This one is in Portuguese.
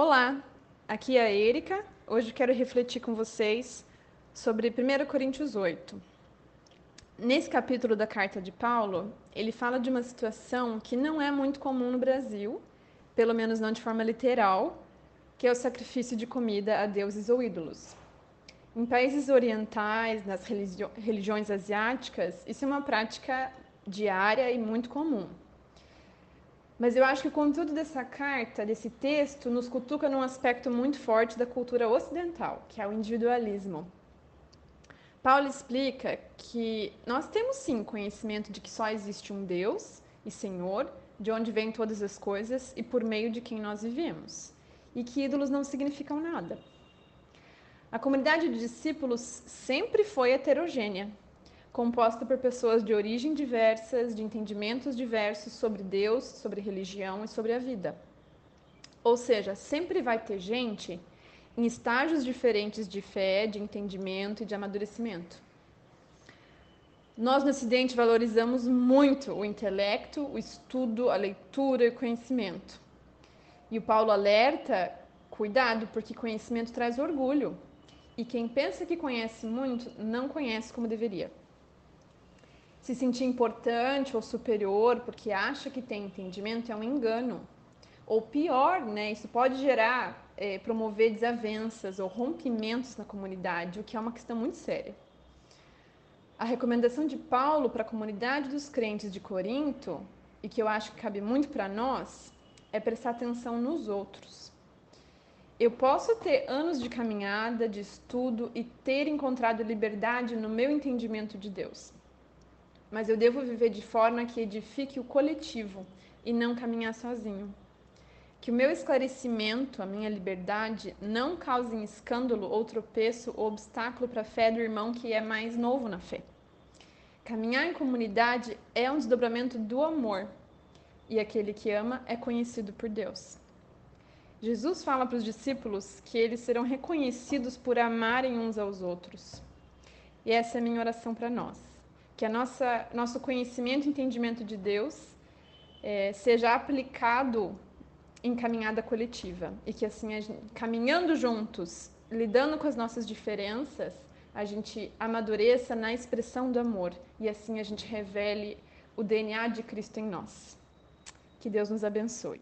Olá, aqui é a Erika. Hoje quero refletir com vocês sobre 1 Coríntios 8. Nesse capítulo da carta de Paulo, ele fala de uma situação que não é muito comum no Brasil, pelo menos não de forma literal, que é o sacrifício de comida a deuses ou ídolos. Em países orientais, nas religiões asiáticas, isso é uma prática diária e muito comum. Mas eu acho que o conteúdo dessa carta, desse texto, nos cutuca num aspecto muito forte da cultura ocidental, que é o individualismo. Paulo explica que nós temos sim conhecimento de que só existe um Deus e Senhor, de onde vêm todas as coisas e por meio de quem nós vivemos, e que ídolos não significam nada. A comunidade de discípulos sempre foi heterogênea, composta por pessoas de origem diversas, de entendimentos diversos sobre Deus, sobre religião e sobre a vida. Ou seja, sempre vai ter gente em estágios diferentes de fé, de entendimento e de amadurecimento. Nós no Ocidente valorizamos muito o intelecto, o estudo, a leitura e o conhecimento. E o Paulo alerta: cuidado, porque conhecimento traz orgulho. E quem pensa que conhece muito não conhece como deveria se sentir importante ou superior porque acha que tem entendimento é um engano. Ou pior, né, isso pode gerar, é, promover desavenças ou rompimentos na comunidade, o que é uma questão muito séria. A recomendação de Paulo para a comunidade dos crentes de Corinto, e que eu acho que cabe muito para nós, é prestar atenção nos outros. Eu posso ter anos de caminhada, de estudo e ter encontrado liberdade no meu entendimento de Deus mas eu devo viver de forma que edifique o coletivo e não caminhar sozinho. Que o meu esclarecimento, a minha liberdade, não causem escândalo ou tropeço ou obstáculo para a fé do irmão que é mais novo na fé. Caminhar em comunidade é um desdobramento do amor, e aquele que ama é conhecido por Deus. Jesus fala para os discípulos que eles serão reconhecidos por amarem uns aos outros. E essa é a minha oração para nós que a nossa nosso conhecimento e entendimento de Deus é, seja aplicado em caminhada coletiva e que assim gente, caminhando juntos, lidando com as nossas diferenças, a gente amadureça na expressão do amor e assim a gente revele o DNA de Cristo em nós. Que Deus nos abençoe.